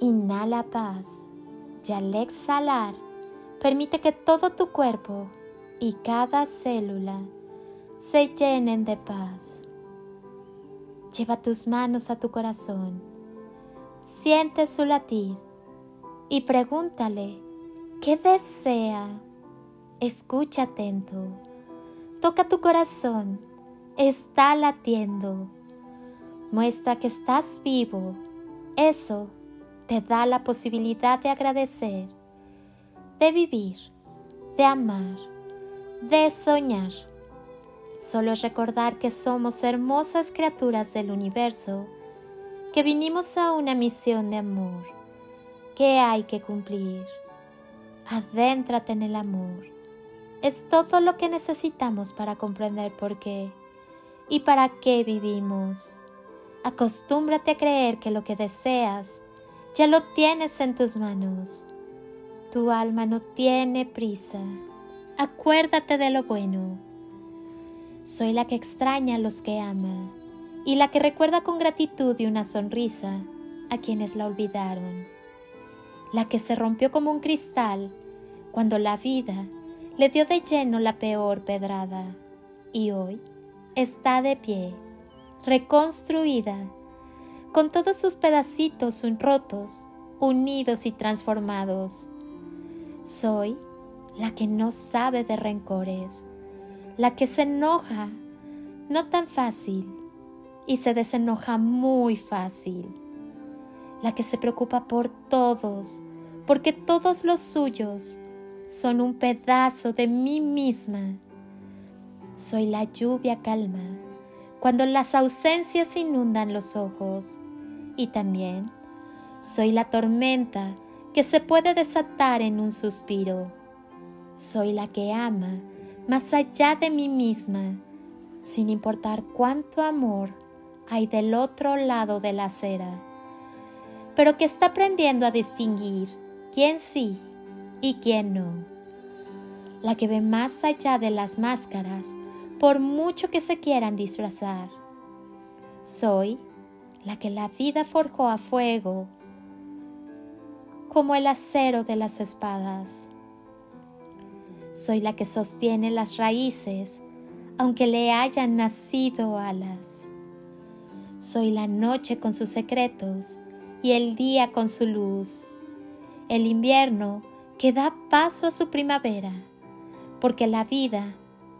Inhala paz y al exhalar, permite que todo tu cuerpo y cada célula se llenen de paz. Lleva tus manos a tu corazón, siente su latir y pregúntale ¿Qué desea? Escucha atento. Toca tu corazón. Está latiendo. Muestra que estás vivo. Eso te da la posibilidad de agradecer, de vivir, de amar, de soñar. Solo recordar que somos hermosas criaturas del universo, que vinimos a una misión de amor, que hay que cumplir. Adéntrate en el amor. Es todo lo que necesitamos para comprender por qué y para qué vivimos. Acostúmbrate a creer que lo que deseas ya lo tienes en tus manos. Tu alma no tiene prisa. Acuérdate de lo bueno. Soy la que extraña a los que ama y la que recuerda con gratitud y una sonrisa a quienes la olvidaron la que se rompió como un cristal cuando la vida le dio de lleno la peor pedrada y hoy está de pie, reconstruida, con todos sus pedacitos rotos, unidos y transformados. Soy la que no sabe de rencores, la que se enoja, no tan fácil, y se desenoja muy fácil la que se preocupa por todos, porque todos los suyos son un pedazo de mí misma. Soy la lluvia calma cuando las ausencias inundan los ojos y también soy la tormenta que se puede desatar en un suspiro. Soy la que ama más allá de mí misma, sin importar cuánto amor hay del otro lado de la acera pero que está aprendiendo a distinguir quién sí y quién no. La que ve más allá de las máscaras, por mucho que se quieran disfrazar. Soy la que la vida forjó a fuego, como el acero de las espadas. Soy la que sostiene las raíces, aunque le hayan nacido alas. Soy la noche con sus secretos, y el día con su luz, el invierno que da paso a su primavera, porque la vida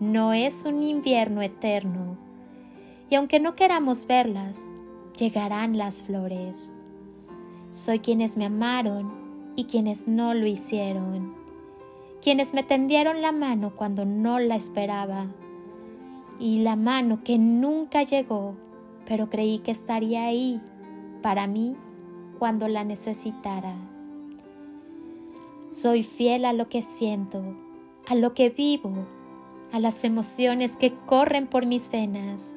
no es un invierno eterno, y aunque no queramos verlas, llegarán las flores. Soy quienes me amaron y quienes no lo hicieron, quienes me tendieron la mano cuando no la esperaba, y la mano que nunca llegó, pero creí que estaría ahí para mí cuando la necesitara. Soy fiel a lo que siento, a lo que vivo, a las emociones que corren por mis venas.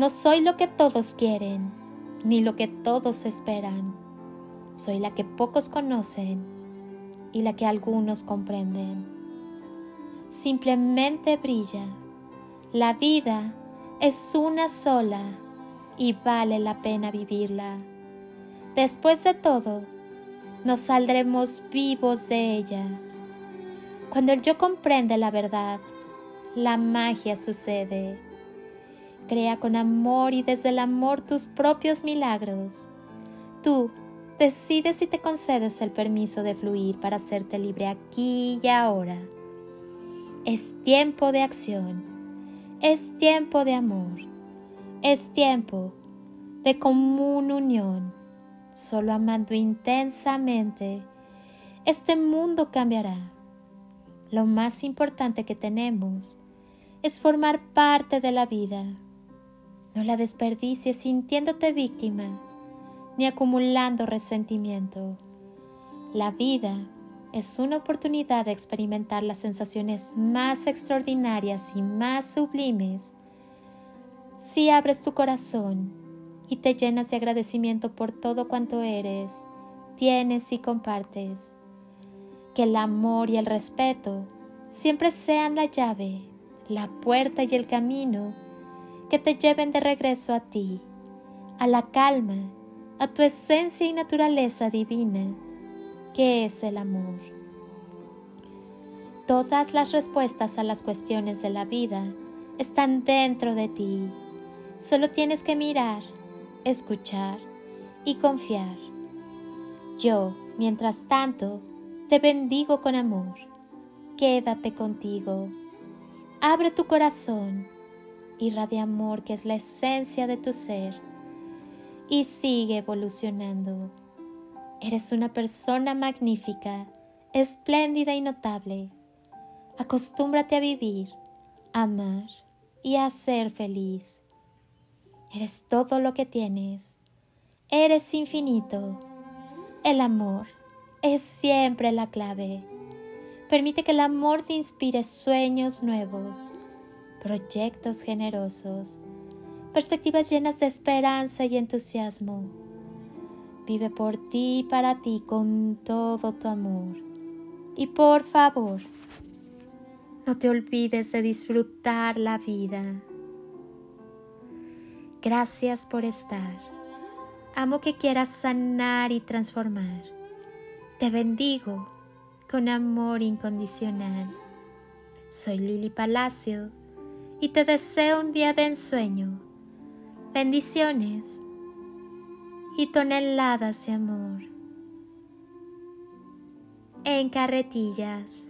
No soy lo que todos quieren, ni lo que todos esperan. Soy la que pocos conocen y la que algunos comprenden. Simplemente brilla. La vida es una sola y vale la pena vivirla. Después de todo, nos saldremos vivos de ella. Cuando el yo comprende la verdad, la magia sucede. Crea con amor y desde el amor tus propios milagros. tú decides y te concedes el permiso de fluir para hacerte libre aquí y ahora. Es tiempo de acción, es tiempo de amor, es tiempo de común unión. Solo amando intensamente, este mundo cambiará. Lo más importante que tenemos es formar parte de la vida. No la desperdicies sintiéndote víctima ni acumulando resentimiento. La vida es una oportunidad de experimentar las sensaciones más extraordinarias y más sublimes si abres tu corazón y te llenas de agradecimiento por todo cuanto eres, tienes y compartes. Que el amor y el respeto siempre sean la llave, la puerta y el camino que te lleven de regreso a ti, a la calma a tu esencia y naturaleza divina, que es el amor. Todas las respuestas a las cuestiones de la vida están dentro de ti. Solo tienes que mirar, escuchar y confiar. Yo, mientras tanto, te bendigo con amor. Quédate contigo. Abre tu corazón. Irradia amor que es la esencia de tu ser y sigue evolucionando. Eres una persona magnífica, espléndida y notable. Acostúmbrate a vivir, amar y a ser feliz. Eres todo lo que tienes. Eres infinito. El amor es siempre la clave. Permite que el amor te inspire sueños nuevos, proyectos generosos perspectivas llenas de esperanza y entusiasmo. Vive por ti y para ti con todo tu amor. Y por favor, no te olvides de disfrutar la vida. Gracias por estar. Amo que quieras sanar y transformar. Te bendigo con amor incondicional. Soy Lili Palacio y te deseo un día de ensueño bendiciones y toneladas de amor en carretillas.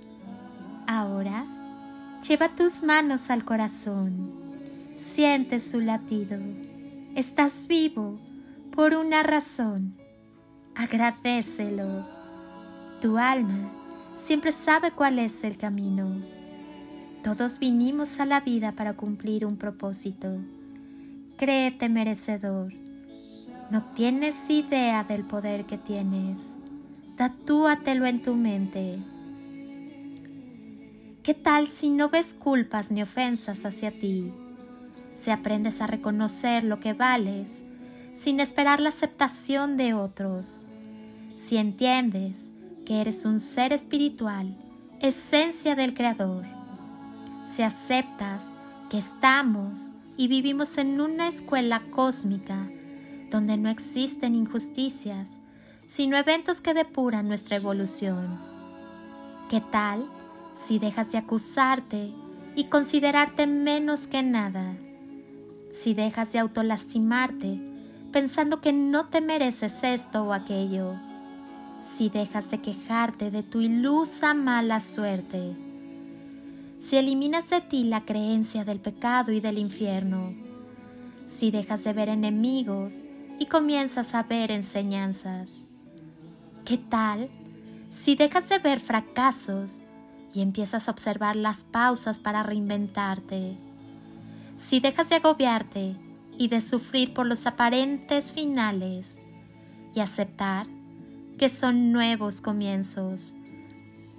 Ahora, lleva tus manos al corazón. Siente su latido. Estás vivo por una razón. Agradecelo. Tu alma siempre sabe cuál es el camino. Todos vinimos a la vida para cumplir un propósito. Créete merecedor. No tienes idea del poder que tienes. Tatúatelo en tu mente. ¿Qué tal si no ves culpas ni ofensas hacia ti? Si aprendes a reconocer lo que vales sin esperar la aceptación de otros. Si entiendes que eres un ser espiritual, esencia del Creador. Si aceptas que estamos y vivimos en una escuela cósmica donde no existen injusticias, sino eventos que depuran nuestra evolución. ¿Qué tal si dejas de acusarte y considerarte menos que nada? Si dejas de autolastimarte pensando que no te mereces esto o aquello. Si dejas de quejarte de tu ilusa mala suerte. Si eliminas de ti la creencia del pecado y del infierno. Si dejas de ver enemigos y comienzas a ver enseñanzas. ¿Qué tal si dejas de ver fracasos y empiezas a observar las pausas para reinventarte? Si dejas de agobiarte y de sufrir por los aparentes finales y aceptar que son nuevos comienzos.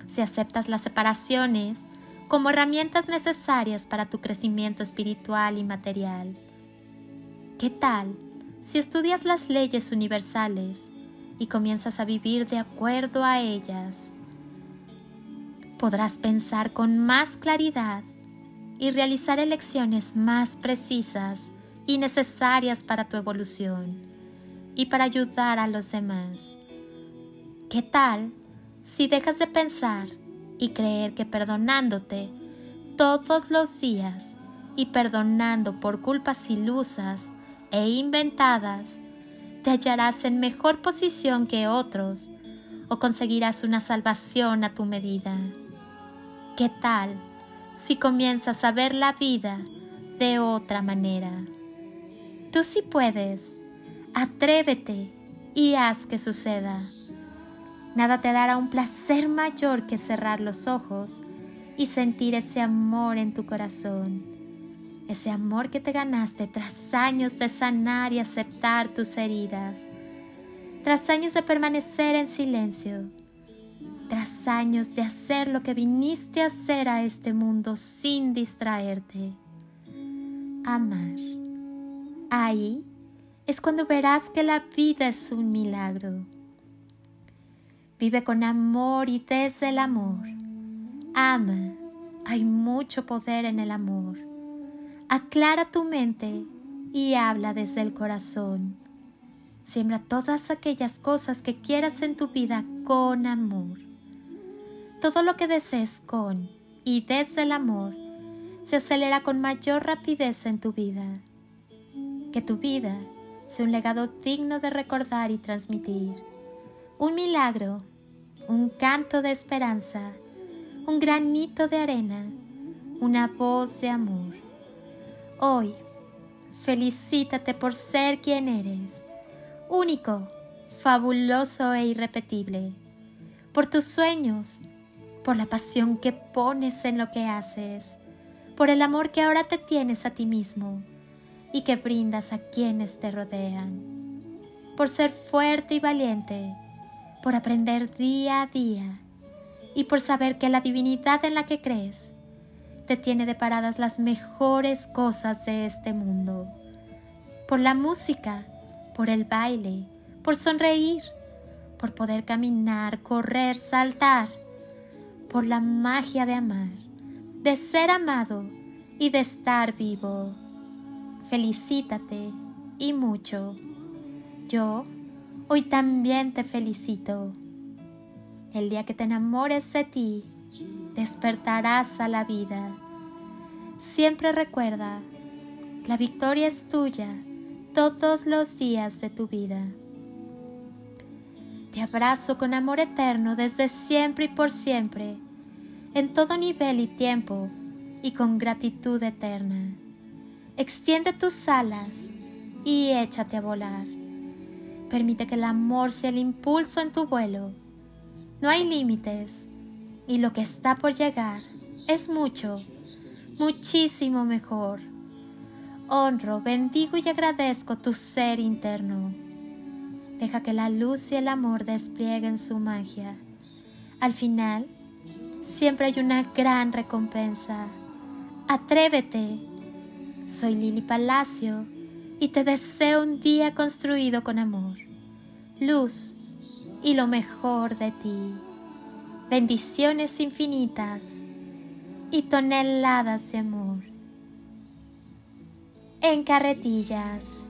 Si aceptas las separaciones como herramientas necesarias para tu crecimiento espiritual y material. ¿Qué tal si estudias las leyes universales y comienzas a vivir de acuerdo a ellas? Podrás pensar con más claridad y realizar elecciones más precisas y necesarias para tu evolución y para ayudar a los demás. ¿Qué tal si dejas de pensar y creer que perdonándote todos los días y perdonando por culpas ilusas e inventadas, te hallarás en mejor posición que otros o conseguirás una salvación a tu medida? ¿Qué tal si comienzas a ver la vida de otra manera? Tú sí puedes. Atrévete y haz que suceda. Nada te dará un placer mayor que cerrar los ojos y sentir ese amor en tu corazón. Ese amor que te ganaste tras años de sanar y aceptar tus heridas. Tras años de permanecer en silencio. Tras años de hacer lo que viniste a hacer a este mundo sin distraerte. Amar. Ahí es cuando verás que la vida es un milagro. Vive con amor y desde el amor. Ama. Hay mucho poder en el amor. Aclara tu mente y habla desde el corazón. Siembra todas aquellas cosas que quieras en tu vida con amor. Todo lo que desees con y desde el amor se acelera con mayor rapidez en tu vida. Que tu vida sea un legado digno de recordar y transmitir, un milagro, un canto de esperanza, un granito de arena, una voz de amor. Hoy, felicítate por ser quien eres, único, fabuloso e irrepetible, por tus sueños, por la pasión que pones en lo que haces, por el amor que ahora te tienes a ti mismo y que brindas a quienes te rodean, por ser fuerte y valiente, por aprender día a día y por saber que la divinidad en la que crees te tiene deparadas las mejores cosas de este mundo, por la música, por el baile, por sonreír, por poder caminar, correr, saltar, por la magia de amar, de ser amado y de estar vivo felicítate y mucho. Yo hoy también te felicito. El día que te enamores de ti, despertarás a la vida. Siempre recuerda, la victoria es tuya todos los días de tu vida. Te abrazo con amor eterno desde siempre y por siempre, en todo nivel y tiempo, y con gratitud eterna. Extiende tus alas y échate a volar. Permite que el amor sea el impulso en tu vuelo. No hay límites y lo que está por llegar es mucho, muchísimo mejor. Honro, bendigo y agradezco tu ser interno. Deja que la luz y el amor desplieguen su magia. Al final, siempre hay una gran recompensa. Atrévete soy Lili Palacio y te deseo un día construido con amor, luz y lo mejor de ti. Bendiciones infinitas y toneladas de amor. En carretillas.